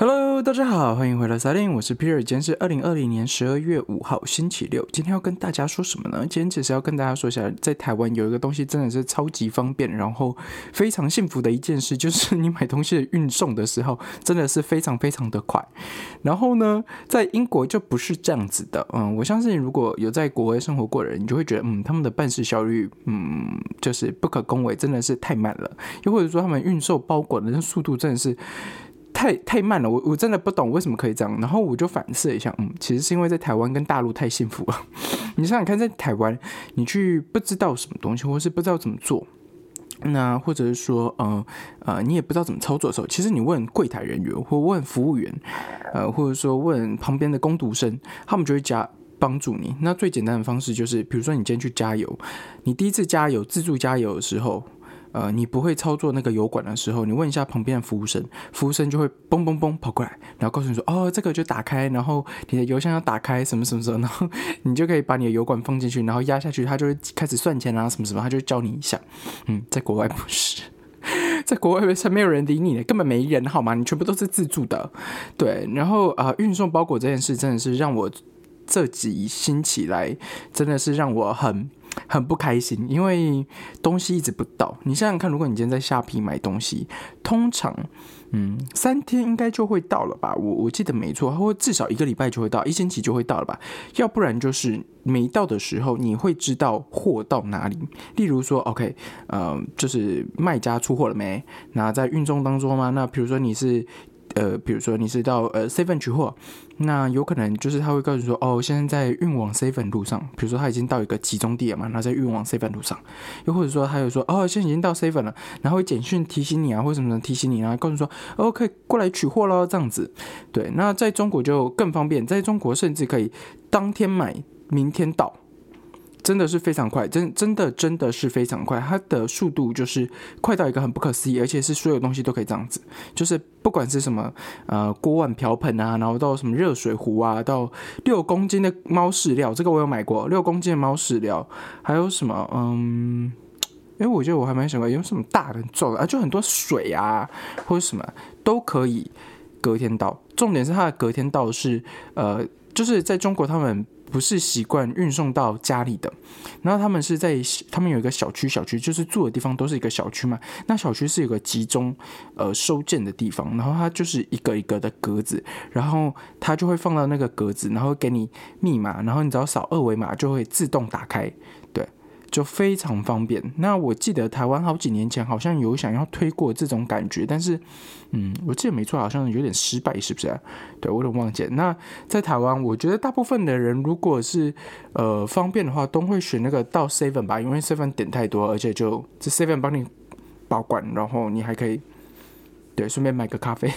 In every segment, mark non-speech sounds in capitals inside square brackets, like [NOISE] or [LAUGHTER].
Hello，大家好，欢迎回来萨林，我是 Peter，今天是二零二零年十二月五号，星期六。今天要跟大家说什么呢？今天只是要跟大家说一下，在台湾有一个东西真的是超级方便，然后非常幸福的一件事，就是你买东西的运送的时候真的是非常非常的快。然后呢，在英国就不是这样子的，嗯，我相信如果有在国外生活过的人，你就会觉得，嗯，他们的办事效率，嗯，就是不可恭维，真的是太慢了。又或者说，他们运送包裹的速度真的是。太太慢了，我我真的不懂为什么可以这样。然后我就反思一下，嗯，其实是因为在台湾跟大陆太幸福了。[LAUGHS] 你想想看，在台湾，你去不知道什么东西，或是不知道怎么做，那或者是说，呃呃，你也不知道怎么操作的时候，其实你问柜台人员，或问服务员，呃，或者说问旁边的工读生，他们就会加帮助你。那最简单的方式就是，比如说你今天去加油，你第一次加油自助加油的时候。呃，你不会操作那个油管的时候，你问一下旁边的服务生，服务生就会嘣嘣嘣跑过来，然后告诉你说，哦，这个就打开，然后你的油箱要打开，什么什么什么，然后你就可以把你的油管放进去，然后压下去，他就会开始算钱啊，什么什么，他就教你一下。嗯，在国外不是，在国外是没有人理你的，根本没人，好吗？你全部都是自助的，对。然后啊，运送包裹这件事真的是让我这几星起来，真的是让我很。很不开心，因为东西一直不到。你想想看，如果你今天在下批买东西，通常，嗯，三天应该就会到了吧？我我记得没错，或至少一个礼拜就会到，一星期就会到了吧？要不然就是没到的时候，你会知道货到哪里。例如说，OK，呃，就是卖家出货了没？那在运送当中吗？那比如说你是。呃，比如说你是到呃 seven 取货，那有可能就是他会告诉说，哦，现在在运往 seven 路上。比如说他已经到一个集中地了嘛，那在运往 seven 路上。又或者说他有说，哦，现在已经到 seven 了，然后简讯提醒你啊，或什么提醒你啊，告诉说，OK，过来取货喽，这样子。对，那在中国就更方便，在中国甚至可以当天买，明天到。真的是非常快，真真的真的是非常快，它的速度就是快到一个很不可思议，而且是所有东西都可以这样子，就是不管是什么呃锅碗瓢盆啊，然后到什么热水壶啊，到六公斤的猫饲料，这个我有买过，六公斤的猫饲料，还有什么嗯，因为我觉得我还蛮喜欢有什么大的重啊，就很多水啊或者什么都可以隔天到，重点是它的隔天到是呃，就是在中国他们。不是习惯运送到家里的，然后他们是在他们有一个小区，小区就是住的地方都是一个小区嘛。那小区是有个集中呃收件的地方，然后它就是一个一个的格子，然后它就会放到那个格子，然后给你密码，然后你只要扫二维码就会自动打开。就非常方便。那我记得台湾好几年前好像有想要推过这种感觉，但是，嗯，我记得没错，好像有点失败，是不是？对我有点忘记。那在台湾，我觉得大部分的人如果是呃方便的话，都会选那个到 seven 吧，因为 seven 点太多，而且就这 seven 帮你保管，然后你还可以对顺便买个咖啡。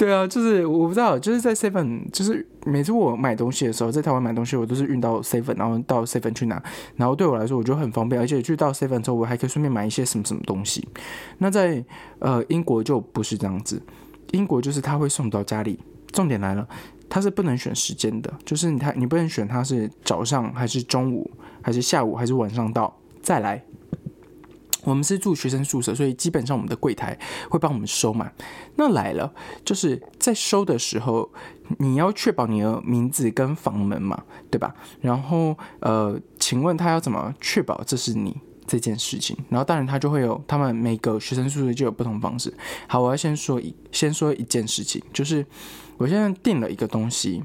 对啊，就是我不知道，就是在 Seven，就是每次我买东西的时候，在台湾买东西，我都是运到 Seven，然后到 Seven 去拿，然后对我来说，我觉得很方便，而且去到 Seven 之后，我还可以顺便买一些什么什么东西。那在呃英国就不是这样子，英国就是他会送到家里。重点来了，他是不能选时间的，就是他你不能选他是早上还是中午还是下午还是晚上到再来。我们是住学生宿舍，所以基本上我们的柜台会帮我们收嘛。那来了，就是在收的时候，你要确保你的名字跟房门嘛，对吧？然后，呃，请问他要怎么确保这是你这件事情？然后，当然他就会有他们每个学生宿舍就有不同方式。好，我要先说一先说一件事情，就是我现在订了一个东西，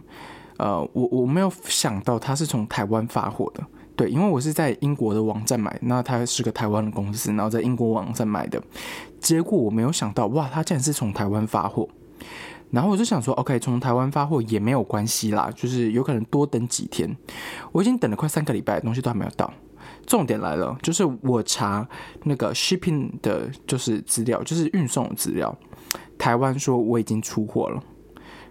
呃，我我没有想到他是从台湾发货的。对，因为我是在英国的网站买，那它是个台湾的公司，然后在英国网站买的，结果我没有想到，哇，它竟然是从台湾发货，然后我就想说，OK，从台湾发货也没有关系啦，就是有可能多等几天，我已经等了快三个礼拜，东西都还没有到。重点来了，就是我查那个 shipping 的，就是资料，就是运送资料，台湾说我已经出货了，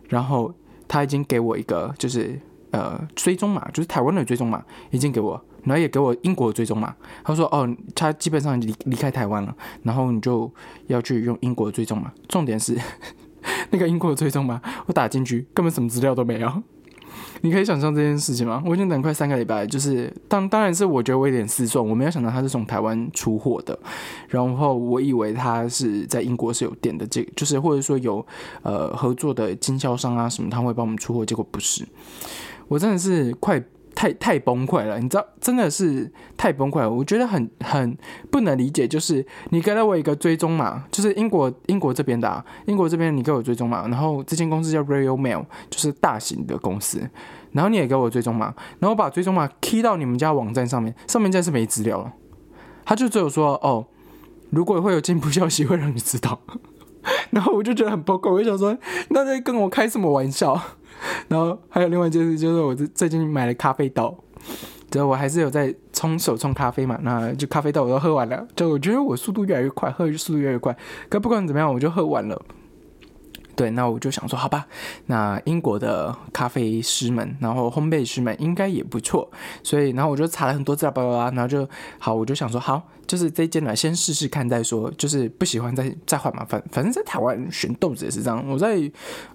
然后他已经给我一个，就是。呃，追踪码就是台湾的追踪码已经给我，然后也给我英国的追踪码。他说：“哦，他基本上离离开台湾了，然后你就要去用英国的追踪码。重点是 [LAUGHS] 那个英国的追踪码，我打进去根本什么资料都没有，[LAUGHS] 你可以想象这件事情吗？我已经等快三个礼拜，就是当当然是我觉得我有点失重，我没有想到他是从台湾出货的，然后我以为他是在英国是有店的，这就是或者说有呃合作的经销商啊什么，他会帮我们出货，结果不是，我真的是快。太太崩溃了，你知道，真的是太崩溃了。我觉得很很不能理解，就是你给了我一个追踪码，就是英国英国这边的，啊，英国这边你给我追踪码，然后这间公司叫 Royal Mail，就是大型的公司，然后你也给我追踪码，然后把追踪码 key 到你们家网站上面，上面真是没资料了，他就只有说哦，如果会有进步消息会让你知道，然后我就觉得很崩溃，我就想说，那在跟我开什么玩笑？[LAUGHS] 然后还有另外一件事，就是我最近买了咖啡豆，就我还是有在冲手冲咖啡嘛，那就咖啡豆我都喝完了，就我觉得我速度越来越快，喝的速度越来越快，可不管怎么样，我就喝完了。对，那我就想说，好吧，那英国的咖啡师们，然后烘焙师们应该也不错，所以，然后我就查了很多资料，巴拉巴拉，然后就好，我就想说，好，就是这间呢，先试试看再说，就是不喜欢再再换嘛，反反正在台湾选豆子也是这样，我在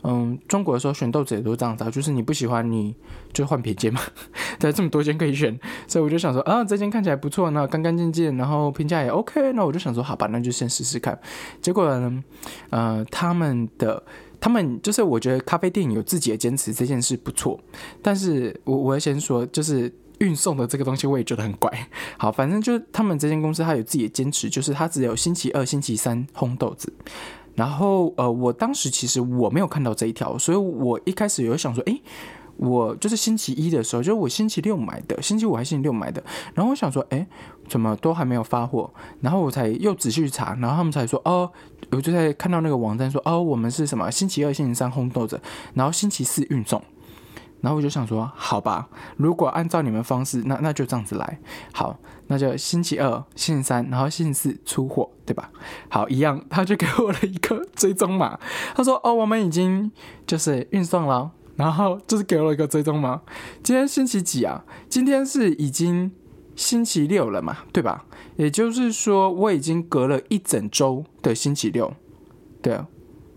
嗯中国的时候选豆子也都这样子，就是你不喜欢你就换别间嘛，[LAUGHS] 对，这么多间可以选，所以我就想说，啊，这间看起来不错，那干干净净，然后评价也 OK，那我就想说，好吧，那就先试试看，结果呢，呃，他们的。他们就是我觉得咖啡店有自己的坚持这件事不错，但是我我要先说，就是运送的这个东西我也觉得很怪。好，反正就他们这间公司他有自己的坚持，就是他只有星期二、星期三烘豆子。然后呃，我当时其实我没有看到这一条，所以我一开始有想说，诶。我就是星期一的时候，就是我星期六买的，星期五还是星期六买的。然后我想说，哎，怎么都还没有发货？然后我才又仔细去查，然后他们才说，哦，我就在看到那个网站说，哦，我们是什么星期二、星期三烘豆子，然后星期四运送。然后我就想说，好吧，如果按照你们方式，那那就这样子来。好，那就星期二、星期三，然后星期四出货，对吧？好，一样，他就给我了一个追踪码，他说，哦，我们已经就是运送了。然后就是给了一个追踪码？今天星期几啊？今天是已经星期六了嘛，对吧？也就是说，我已经隔了一整周的星期六，对，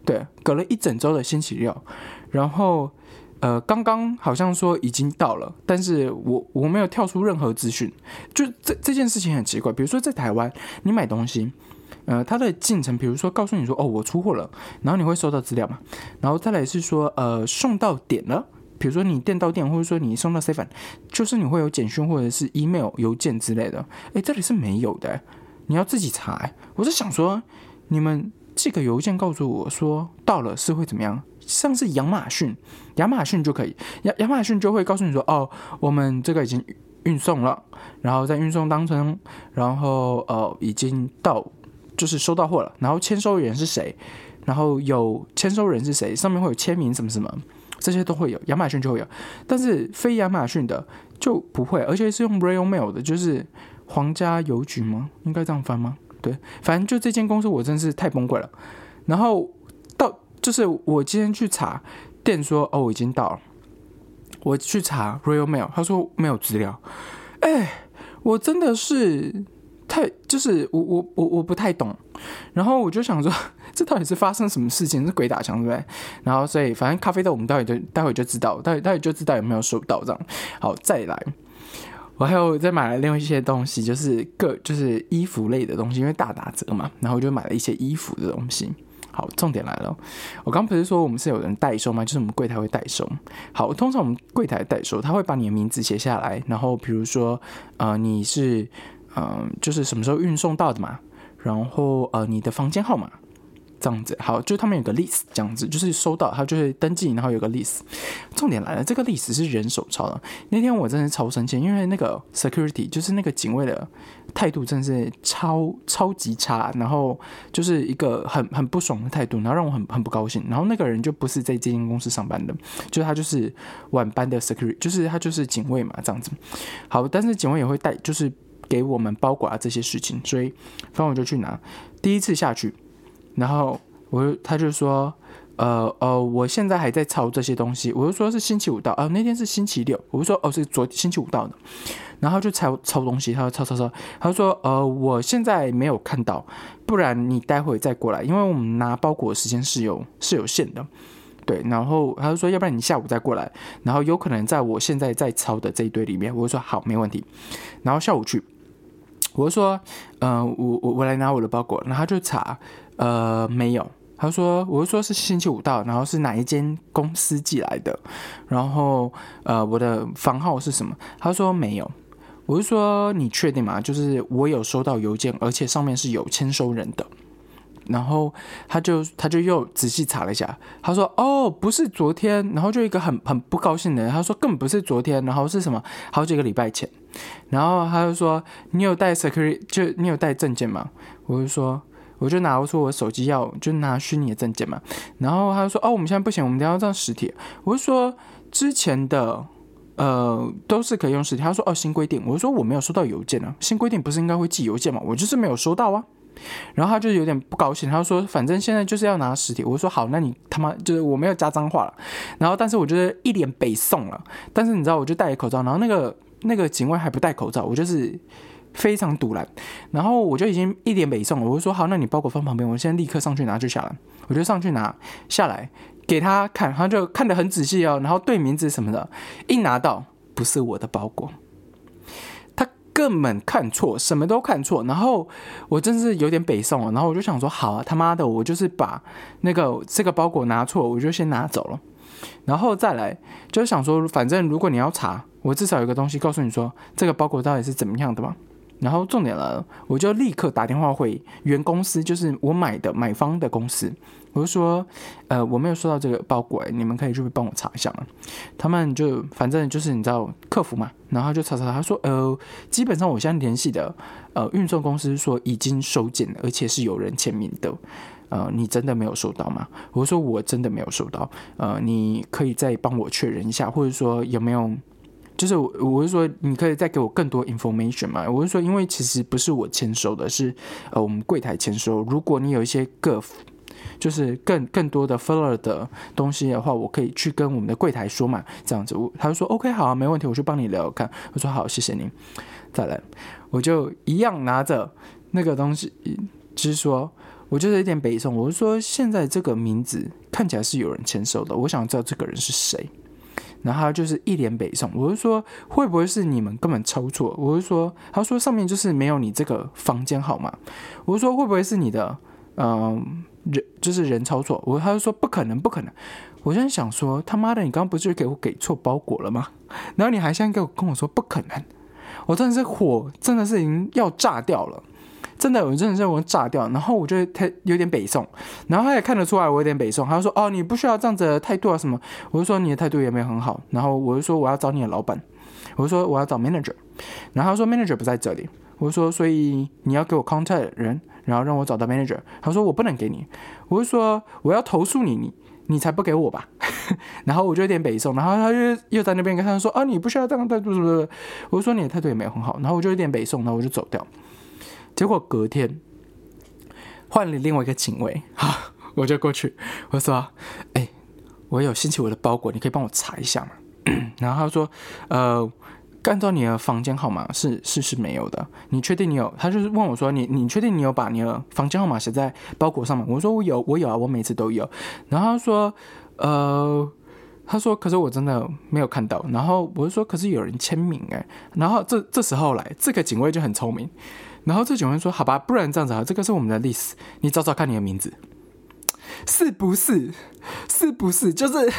对，隔了一整周的星期六。然后，呃，刚刚好像说已经到了，但是我我没有跳出任何资讯，就这这件事情很奇怪。比如说在台湾，你买东西。呃，它的进程，比如说告诉你说，哦，我出货了，然后你会收到资料嘛，然后再来是说，呃，送到点了，比如说你店到店，或者说你送到 seven，就是你会有简讯或者是 email 邮件之类的，哎，这里是没有的，你要自己查。我是想说，你们寄个邮件告诉我说到了是会怎么样？像是亚马逊，亚马逊就可以，亚亚马逊就会告诉你说，哦，我们这个已经运送了，然后在运送当中，然后呃已经到。就是收到货了，然后签收人是谁，然后有签收人是谁，上面会有签名什么什么，这些都会有，亚马逊就会有，但是非亚马逊的就不会，而且是用 Royal Mail 的，就是皇家邮局吗？应该这样翻吗？对，反正就这间公司我真是太崩溃了。然后就是我今天去查店说哦已经到了，我去查 real Mail，他说没有资料，哎，我真的是。太就是我我我我不太懂，然后我就想说，[LAUGHS] 这到底是发生什么事情？是鬼打墙对不对？然后所以反正咖啡豆我们待会就待会就知道，待待会就知道有没有收到这样。好，再来，我还有再买了另外一些东西，就是各就是衣服类的东西，因为大打折嘛，然后我就买了一些衣服的东西。好，重点来了，我刚不是说我们是有人代收吗？就是我们柜台会代收。好，通常我们柜台代收，他会把你的名字写下来，然后比如说呃你是。嗯，就是什么时候运送到的嘛，然后呃，你的房间号码这样子，好，就他们有个 list 这样子，就是收到，他就是登记，然后有个 list。重点来了，这个 list 是人手抄的。那天我真的超生气，因为那个 security 就是那个警卫的态度真的是超超级差，然后就是一个很很不爽的态度，然后让我很很不高兴。然后那个人就不是在这间公司上班的，就他就是晚班的 security，就是他就是警卫嘛，这样子。好，但是警卫也会带，就是。给我们包裹啊这些事情，所以反正我就去拿。第一次下去，然后我他就说，呃呃，我现在还在抄这些东西。我就说是星期五到，啊那天是星期六。我就说哦是昨星期五到的，然后就抄抄东西。他说抄抄抄，他说呃我现在没有看到，不然你待会再过来，因为我们拿包裹时间是有是有限的。对，然后他就说，要不然你下午再过来，然后有可能在我现在在抄的这一堆里面，我就说好，没问题。然后下午去，我就说，呃，我我我来拿我的包裹，然后他就查，呃，没有。他说，我就说是星期五到，然后是哪一间公司寄来的，然后呃，我的房号是什么？他说没有。我就说你确定吗？就是我有收到邮件，而且上面是有签收人的。然后他就他就又仔细查了一下，他说哦，不是昨天，然后就一个很很不高兴的人，他说根本不是昨天，然后是什么好几个礼拜前。然后他就说你有带 security 就你有带证件吗？我就说。我就拿出我手机要，就拿虚拟的证件嘛。然后他就说：“哦，我们现在不行，我们要这样实体。”我就说：“之前的呃都是可以用实体。”他说：“哦，新规定。”我说：“我没有收到邮件啊，新规定不是应该会寄邮件吗？我就是没有收到啊。”然后他就有点不高兴，他说：“反正现在就是要拿实体。”我说：“好，那你他妈就是我没有加脏话了。”然后但是我觉得一脸北宋了。但是你知道，我就戴口罩，然后那个那个警卫还不戴口罩，我就是。非常堵然，然后我就已经一点北送了，我就说好，那你包裹放旁边，我现在立刻上去拿就下来，我就上去拿下来给他看，他就看得很仔细哦，然后对名字什么的，一拿到不是我的包裹，他根本看错，什么都看错，然后我真是有点北宋了，然后我就想说好啊，他妈的，我就是把那个这个包裹拿错，我就先拿走了，然后再来就是想说，反正如果你要查，我至少有个东西告诉你说这个包裹到底是怎么样的嘛。然后重点了，我就立刻打电话回原公司，就是我买的买方的公司，我就说，呃，我没有收到这个包裹，你们可以去帮我查一下吗？他们就反正就是你知道客服嘛，然后就查查，他说，呃，基本上我现在联系的呃运送公司说已经收件，而且是有人签名的，呃，你真的没有收到吗？我说我真的没有收到，呃，你可以再帮我确认一下，或者说有没有？就是我，我是说，你可以再给我更多 information 嘛？我是说，因为其实不是我签收的，是呃我们柜台签收。如果你有一些个，就是更更多的 further 的东西的话，我可以去跟我们的柜台说嘛，这样子。我他就说 OK 好，啊没问题，我去帮你聊聊看。我说好，谢谢您。再来，我就一样拿着那个东西，就是说，我就是有点北宋。我是说，现在这个名字看起来是有人签收的，我想知道这个人是谁。然后他就是一脸北宋，我就说会不会是你们根本抄错？我就说，他说上面就是没有你这个房间号码。我就说会不会是你的，嗯，人就是人抄错？我他就说不可能，不可能。我现在想说他妈的，你刚刚不是给我给错包裹了吗？然后你还现在给我跟我说不可能，我真的是火，真的是已经要炸掉了。真的，我真的是我炸掉，然后我就他有点北宋，然后他也看得出来我有点北宋，他就说哦，你不需要这样子的态度啊什么，我就说你的态度也没有很好，然后我就说我要找你的老板，我说我要找 manager，然后他说 manager 不在这里，我就说所以你要给我 contact 人，然后让我找到 manager，他说我不能给你，我就说我要投诉你，你你才不给我吧，[LAUGHS] 然后我就有点北宋，然后他就又在那边跟他说啊你不需要这样态度，是不是？我就说你的态度也没有很好，然后我就有点北宋，然后我就走掉。结果隔天换了另外一个警卫，好，我就过去，我说：“哎，我有星期五的包裹，你可以帮我查一下吗？” [CLEARS THROAT] 然后他说：“呃，按照你的房间号码是是是没有的，你确定你有？”他就是问我说：“你你确定你有把你的房间号码写在包裹上吗？”我说：“我有，我有啊，我每次都有。”然后他说：“呃，他说可是我真的没有看到。”然后我就说：“可是有人签名哎。”然后这这时候来，这个警卫就很聪明。然后这警官说：“好吧，不然这样子啊，这个是我们的历史，你找找看你的名字。”是不是？是不是？就是，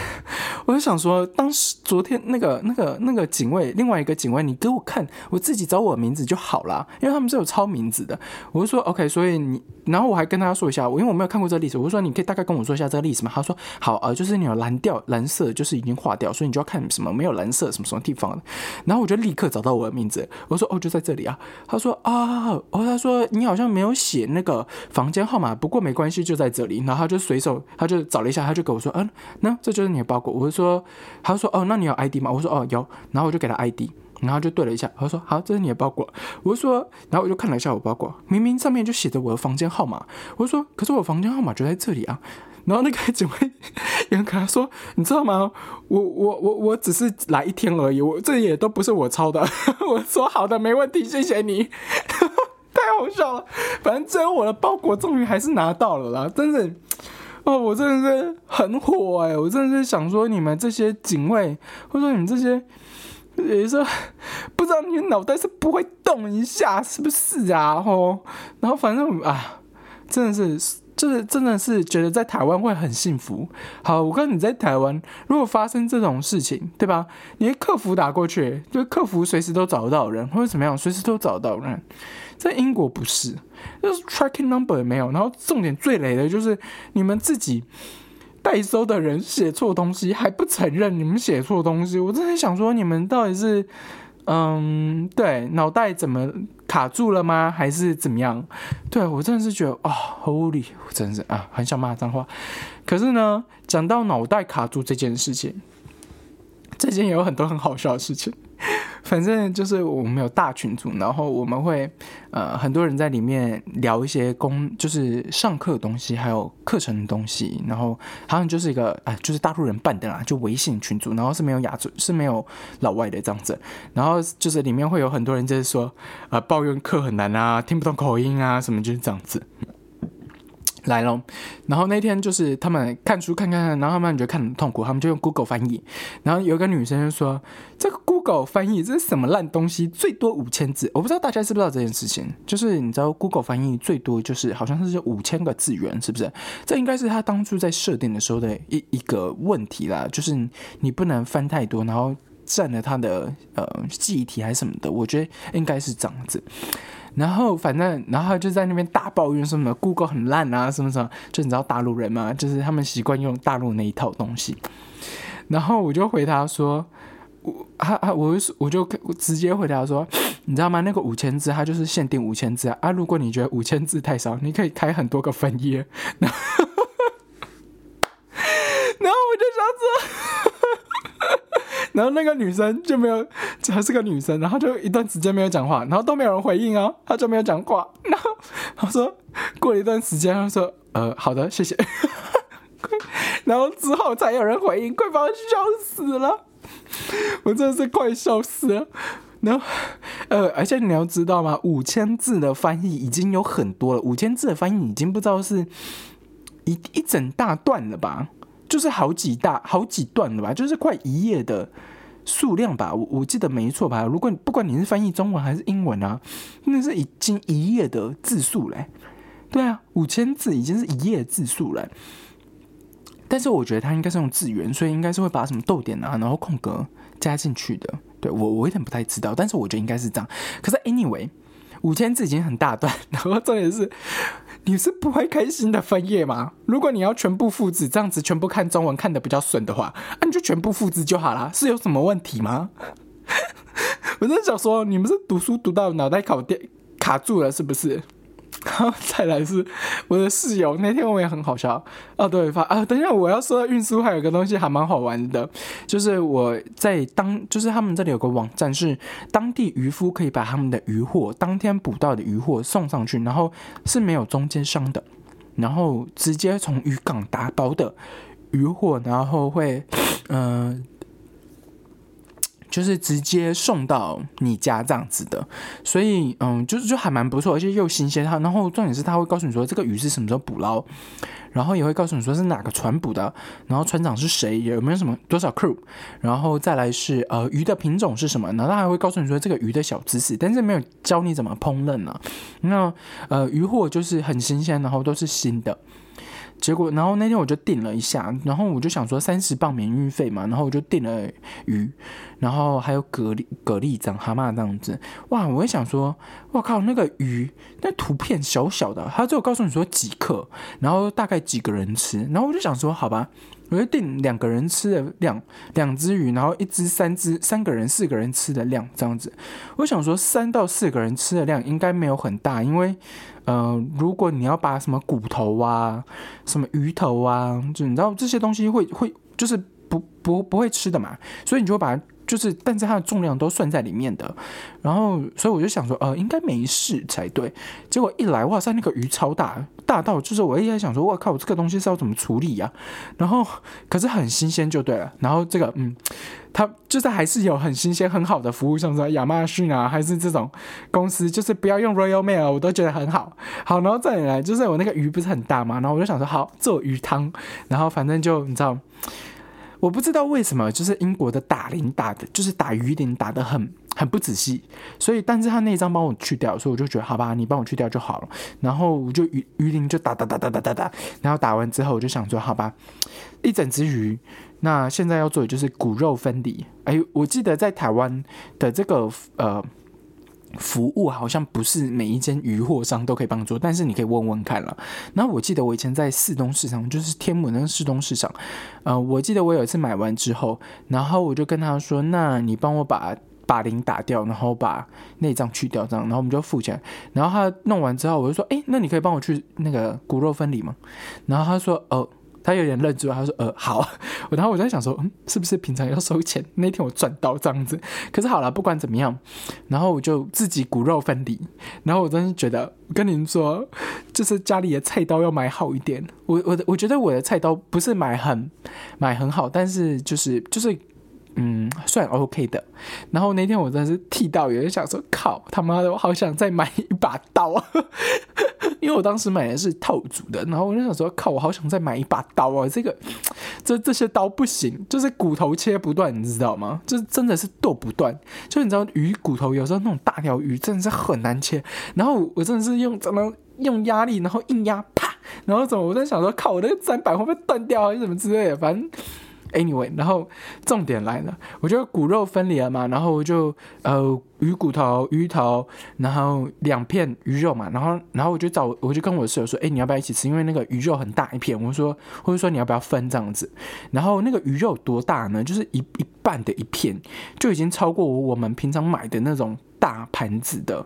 我就想说，当时昨天那个、那个、那个警卫，另外一个警卫，你给我看，我自己找我的名字就好了，因为他们是有抄名字的。我就说 OK，所以你，然后我还跟他说一下，我因为我没有看过这个历史，我就说你可以大概跟我说一下这个历史嘛？他说好啊，就是你有蓝调蓝色，就是已经化掉，所以你就要看什么没有蓝色什么什么地方。然后我就立刻找到我的名字，我说哦，就在这里啊。他说啊，哦，他说你好像没有写那个房间号码，不过没关系，就在这里。然后他就随手他就找了一下，他就跟我说，嗯。那这就是你的包裹，我就说，他说哦，那你有 ID 吗？我说哦有，然后我就给他 ID，然后就对了一下，他说好，这是你的包裹。我就说，然后我就看了一下我包裹，明明上面就写着我的房间号码，我说可是我房间号码就在这里啊。然后那个警卫也跟他说，你知道吗？我我我我只是来一天而已，我这也都不是我抄的。[LAUGHS] 我说好的，没问题，谢谢你。[LAUGHS] 太好笑了，反正最后我的包裹终于还是拿到了啦，真的。[LAUGHS] 哦，我真的是很火哎！我真的是想说，你们这些警卫，或者说你们这些，也是不知道你们脑袋是不会动一下，是不是啊？吼，然后反正啊，真的是。就是真的是觉得在台湾会很幸福。好，我跟你在台湾，如果发生这种事情，对吧？你的客服打过去，就客服随时都找得到人，或者怎么样，随时都找得到人。在英国不是，就是 tracking number 也没有。然后重点最雷的就是你们自己代收的人写错东西还不承认你们写错东西，我真的想说你们到底是。嗯，对，脑袋怎么卡住了吗？还是怎么样？对我真的是觉得啊，Holy，真是啊，很想骂脏话。可是呢，讲到脑袋卡住这件事情，最近也有很多很好笑的事情。[LAUGHS] 反正就是我们有大群组，然后我们会呃很多人在里面聊一些公，就是上课的东西，还有课程的东西，然后好像就是一个啊，就是大陆人办的啦，就微信群组，然后是没有亚洲，是没有老外的这样子，然后就是里面会有很多人就是说呃抱怨课很难啊，听不懂口音啊什么就是这样子。来了，然后那天就是他们看书看看，然后他们觉得看很痛苦，他们就用 Google 翻译。然后有个女生就说：“这个 Google 翻译这是什么烂东西？最多五千字。”我不知道大家知不知道这件事情，就是你知道 Google 翻译最多就是好像是五千个字元，是不是？这应该是他当初在设定的时候的一一个问题啦，就是你不能翻太多，然后占了他的呃记忆体还是什么的。我觉得应该是这样子。然后反正，然后就在那边大抱怨什么 Google 很烂啊，什么什么，就你知道大陆人嘛，就是他们习惯用大陆那一套东西。然后我就回答说，我啊啊，我我就直接回答说，你知道吗？那个五千字它就是限定五千字啊啊！如果你觉得五千字太少，你可以开很多个分页。然后，然后我就想说。然后那个女生就没有，还是个女生，然后就一段时间没有讲话，然后都没有人回应哦，她就没有讲话。然后她说过了一段时间，她说呃好的谢谢，[LAUGHS] 然后之后才有人回应，快把我笑死了，我真的是快笑死了。然后呃，而且你要知道吗？五千字的翻译已经有很多了，五千字的翻译已经不知道是一一整大段了吧。就是好几大好几段了吧，就是快一页的数量吧，我我记得没错吧？如果不管你是翻译中文还是英文啊，那是已经一页的字数嘞。对啊，五千字已经是一页字数了。但是我觉得它应该是用字源，所以应该是会把什么逗点啊，然后空格加进去的。对我我有点不太知道，但是我觉得应该是这样。可是 anyway，五千字已经很大段，然后重点是。你是不会开心的分页吗？如果你要全部复制，这样子全部看中文看的比较顺的话，那你就全部复制就好啦。是有什么问题吗？[LAUGHS] 我真的想说，你们是读书读到脑袋卡电卡住了，是不是？然后再来是我的室友，那天我也很好笑哦。对，发啊，等一下我要说运输，还有个东西还蛮好玩的，就是我在当，就是他们这里有个网站，是当地渔夫可以把他们的渔获当天捕到的渔获送上去，然后是没有中间商的，然后直接从渔港打包的渔获，然后会嗯。就是直接送到你家这样子的，所以嗯，就是就还蛮不错，而且又新鲜。它然后重点是他会告诉你说这个鱼是什么时候捕捞，然后也会告诉你说是哪个船捕的，然后船长是谁，有没有什么多少 crew，然后再来是呃鱼的品种是什么，然后他还会告诉你说这个鱼的小知识，但是没有教你怎么烹饪呢。那呃鱼货就是很新鲜，然后都是新的。结果，然后那天我就订了一下，然后我就想说三十磅免运费嘛，然后我就订了鱼，然后还有蛤蜊、蛤蜊、长蛤蟆这样子。哇，我也想说，我靠，那个鱼那图片小小的，他就告诉你说几克，然后大概几个人吃，然后我就想说，好吧，我就订两个人吃的量，两只鱼，然后一只、三只、三个人、四个人吃的量这样子。我想说，三到四个人吃的量应该没有很大，因为。嗯，如果你要把什么骨头啊、什么鱼头啊，就你知道这些东西会会就是不不不会吃的嘛，所以你就把就是，但是它的重量都算在里面的。然后，所以我就想说，呃，应该没事才对。结果一来，哇塞，那个鱼超大，大到就是我一直在想说，我靠，我这个东西是要怎么处理呀？然后，可是很新鲜就对了。然后这个，嗯，它就是还是有很新鲜、很好的服务，像说亚马逊啊，还是这种公司，就是不要用 Royal Mail，我都觉得很好。好，然后再来，就是我那个鱼不是很大嘛，然后我就想说，好做鱼汤。然后反正就你知道。我不知道为什么，就是英国的打铃打的，就是打鱼鳞打的很很不仔细，所以，但是他那张帮我去掉，所以我就觉得好吧，你帮我去掉就好了。然后我就鱼鱼鳞就打打打打打打打，然后打完之后我就想说好吧，一整只鱼，那现在要做的就是骨肉分离。哎，我记得在台湾的这个呃。服务好像不是每一间渔货商都可以帮做，但是你可以问问看了。然后我记得我以前在四东市场，就是天母那个四东市场，呃，我记得我有一次买完之后，然后我就跟他说：“那你帮我把把鳞打掉，然后把内脏去掉，这样，然后我们就付钱。”然后他弄完之后，我就说：“哎，那你可以帮我去那个骨肉分离吗？”然后他说：“哦。”他有点愣住，他说：“呃，好。[LAUGHS] ”然后我在想说：“嗯，是不是平常要收钱？那天我赚到这样子。”可是好了，不管怎么样，然后我就自己骨肉分离。然后我真是觉得，跟您说，就是家里的菜刀要买好一点。我我我觉得我的菜刀不是买很买很好，但是就是就是。嗯，算 OK 的。然后那天我真的是剃到，有人想说：“靠他妈的，我好想再买一把刀！” [LAUGHS] 因为我当时买的是套组的，然后我就想说：“靠，我好想再买一把刀啊！”这个这这些刀不行，就是骨头切不断，你知道吗？就真的是剁不断。就你知道鱼骨头有时候那种大条鱼真的是很难切。然后我真的是用怎么用压力，然后硬压，啪，然后怎么我在想说：“靠，我那个砧板会不会断掉还是什么之类的？”反正。Anyway，然后重点来了，我就骨肉分离了嘛，然后我就呃鱼骨头、鱼头，然后两片鱼肉嘛，然后然后我就找我就跟我室友说，哎，你要不要一起吃？因为那个鱼肉很大一片，我说或者说你要不要分这样子？然后那个鱼肉多大呢？就是一一半的一片，就已经超过我我们平常买的那种大盘子的，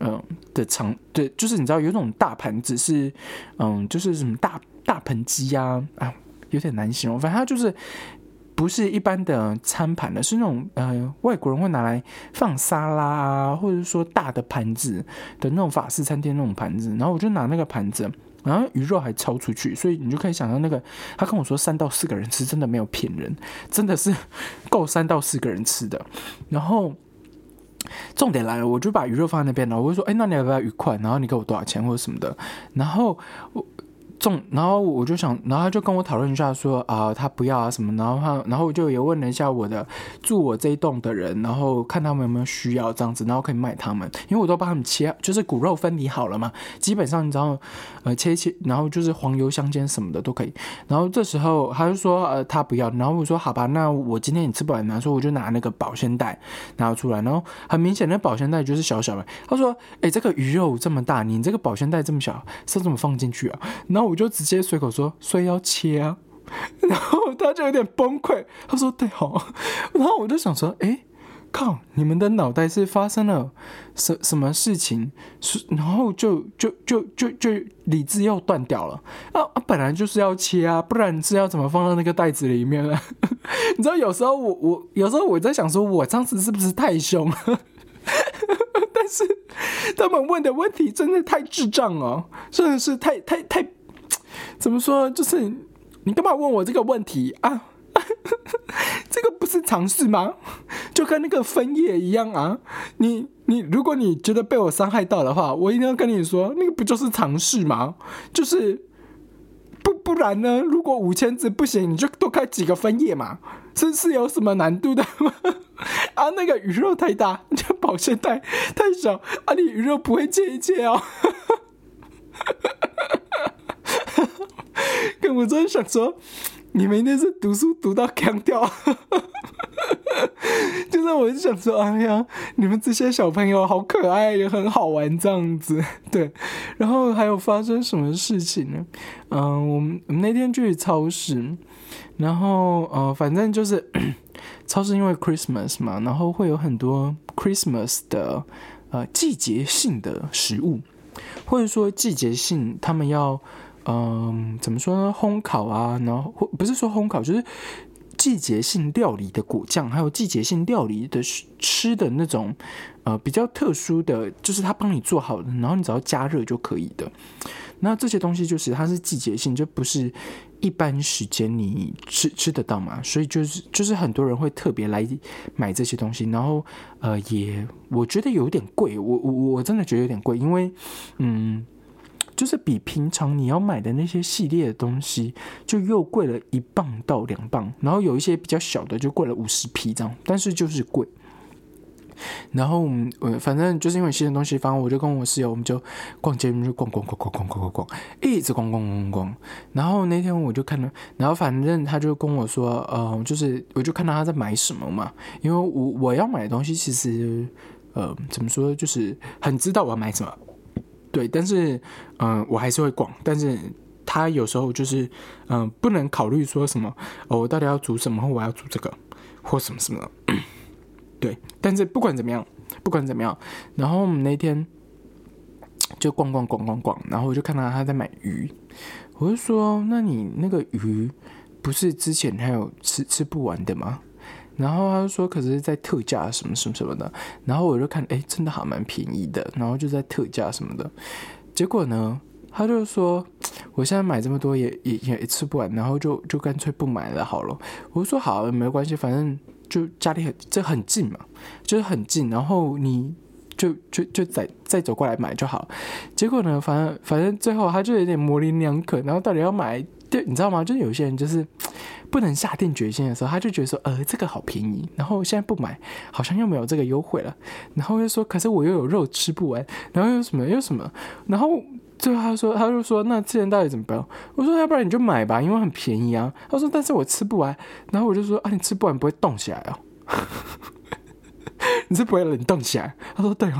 嗯的长，对，就是你知道有种大盘子是，嗯，就是什么大大盆鸡呀啊。有点难形容，反正它就是不是一般的餐盘的，是那种呃外国人会拿来放沙拉啊，或者说大的盘子的那种法式餐厅那种盘子。然后我就拿那个盘子，然后鱼肉还超出去，所以你就可以想到那个他跟我说三到四个人吃，真的没有骗人，真的是够三到四个人吃的。然后重点来了，我就把鱼肉放在那边了，我就说，哎，那你要不要鱼块？然后你给我多少钱或者什么的？然后我。重，然后我就想，然后他就跟我讨论一下，说啊，他不要啊什么，然后他，然后我就也问了一下我的住我这一栋的人，然后看他们有没有需要这样子，然后可以卖他们，因为我都帮他们切，就是骨肉分离好了嘛，基本上你知道，呃，切切，然后就是黄油香煎什么的都可以。然后这时候他就说，呃，他不要，然后我说好吧，那我今天也吃不完，拿说我就拿那个保鲜袋拿出来，然后很明显那保鲜袋就是小小的，他说，哎，这个鱼肉这么大，你这个保鲜袋这么小，是怎么放进去啊？然后。我就直接随口说，所以要切啊，[LAUGHS] 然后他就有点崩溃，他说对哦，然后我就想说，哎，靠，你们的脑袋是发生了什什么事情？是，然后就就就就就理智又断掉了啊，本来就是要切啊，不然是要怎么放到那个袋子里面啊？[LAUGHS] 你知道有时候我我有时候我在想说，我当时是不是太凶了？[LAUGHS] 但是他们问的问题真的太智障了，真的是太太太。怎么说？就是你干嘛问我这个问题啊？[LAUGHS] 这个不是尝试吗？就跟那个分页一样啊！你你，如果你觉得被我伤害到的话，我一定要跟你说，那个不就是尝试吗？就是不不然呢？如果五千字不行，你就多开几个分页嘛。这是有什么难度的吗？[LAUGHS] 啊，那个鱼肉太大，就保鲜袋太小啊，你鱼肉不会切一切哦。跟我真的想说，你们一定是读书读到腔调，[LAUGHS] 就是我就想说，哎呀，你们这些小朋友好可爱，也很好玩这样子，[LAUGHS] 对。然后还有发生什么事情呢？嗯，我们我们那天去超市，然后呃，反正就是 [COUGHS] 超市因为 Christmas 嘛，然后会有很多 Christmas 的呃季节性的食物，或者说季节性他们要。嗯，怎么说呢？烘烤啊，然后不是说烘烤，就是季节性料理的果酱，还有季节性料理的吃的那种，呃，比较特殊的，就是他帮你做好的，然后你只要加热就可以的。那这些东西就是它是季节性，就不是一般时间你吃吃得到嘛，所以就是就是很多人会特别来买这些东西，然后呃也我觉得有点贵，我我我真的觉得有点贵，因为嗯。就是比平常你要买的那些系列的东西，就又贵了一磅到两磅，然后有一些比较小的就贵了五十皮这样，但是就是贵。然后我反正就是因为新的东西，反正我就跟我室友，我们就逛街，就逛逛逛逛逛逛逛逛，一直逛逛逛逛。然后那天我就看到，然后反正他就跟我说，呃，就是我就看到他在买什么嘛，因为我我要买的东西其实，呃，怎么说，就是很知道我要买什么。对，但是，嗯，我还是会逛。但是他有时候就是，嗯，不能考虑说什么，哦，我到底要煮什么，或我要煮这个，或什么什么。[CLEARS THROAT] 对，但是不管怎么样，不管怎么样，然后我们那天就逛逛逛逛逛，然后我就看到他在买鱼，我就说，那你那个鱼不是之前还有吃吃不完的吗？然后他就说，可是在特价什么什么什么的。然后我就看，哎，真的还蛮便宜的。然后就在特价什么的。结果呢，他就说，我现在买这么多也也也吃不完，然后就就干脆不买了好了。我说好，没关系，反正就家里很这很近嘛，就是很近。然后你就就就再再走过来买就好。结果呢，反正反正最后他就有点模棱两可。然后到底要买，对，你知道吗？就是有些人就是。不能下定决心的时候，他就觉得说，呃，这个好便宜，然后现在不买，好像又没有这个优惠了，然后又说，可是我又有肉吃不完，然后又什么又什么，然后最后他说，他就说，那之前到底怎么办？我说，要不然你就买吧，因为很便宜啊。他说，但是我吃不完，然后我就说，啊，你吃不完不会冻起来哦，[LAUGHS] 你是不会冷冻起来？他说，对哦。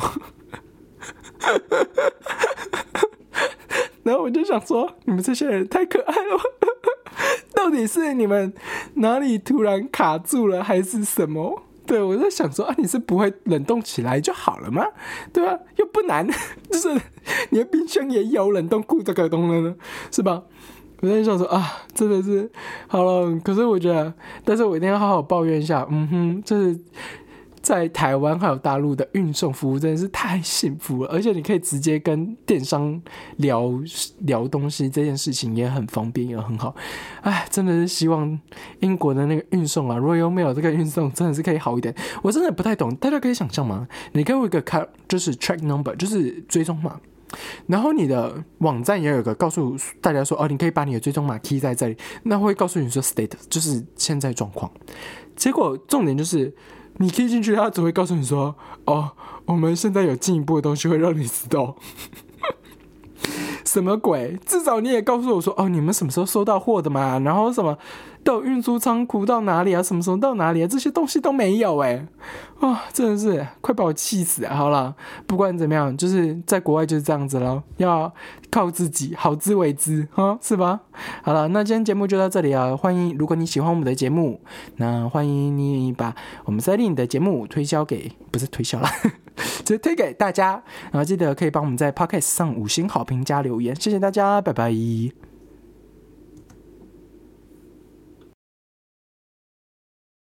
然后我就想说，你们这些人太可爱了。[LAUGHS] 到底是你们哪里突然卡住了，还是什么？对我在想说啊，你是不会冷冻起来就好了吗？对吧？又不难，[LAUGHS] 就是你的冰箱也有冷冻库这个东西呢，是吧？我在想说啊，真的是好了。可是我觉得，但是我一定要好好抱怨一下。嗯哼，就是。在台湾还有大陆的运送服务真的是太幸福了，而且你可以直接跟电商聊聊东西，这件事情也很方便，也很好。哎，真的是希望英国的那个运送啊，Royal Mail 这个运送真的是可以好一点。我真的不太懂，大家可以想象吗？你给我一个卡，就是 track number，就是追踪码，然后你的网站也有个告诉大家说，哦，你可以把你的追踪码 key 在这里，那会告诉你说 state，就是现在状况。结果重点就是。你踢进去，他只会告诉你说：“哦，我们现在有进一步的东西会让你知道。”什么鬼？至少你也告诉我说：“哦，你们什么时候收到货的嘛？”然后什么？到运输仓库到哪里啊？什么时候到哪里啊？这些东西都没有哎，哇，真的是快把我气死啊！好了，不管怎么样，就是在国外就是这样子喽，要靠自己，好自为之哈，是吧？好了，那今天节目就到这里啊！欢迎，如果你喜欢我们的节目，那欢迎你把我们 Selin 的节目推销给，不是推销了，[LAUGHS] 直接推给大家。然后记得可以帮我们在 Podcast 上五星好评加留言，谢谢大家，拜拜。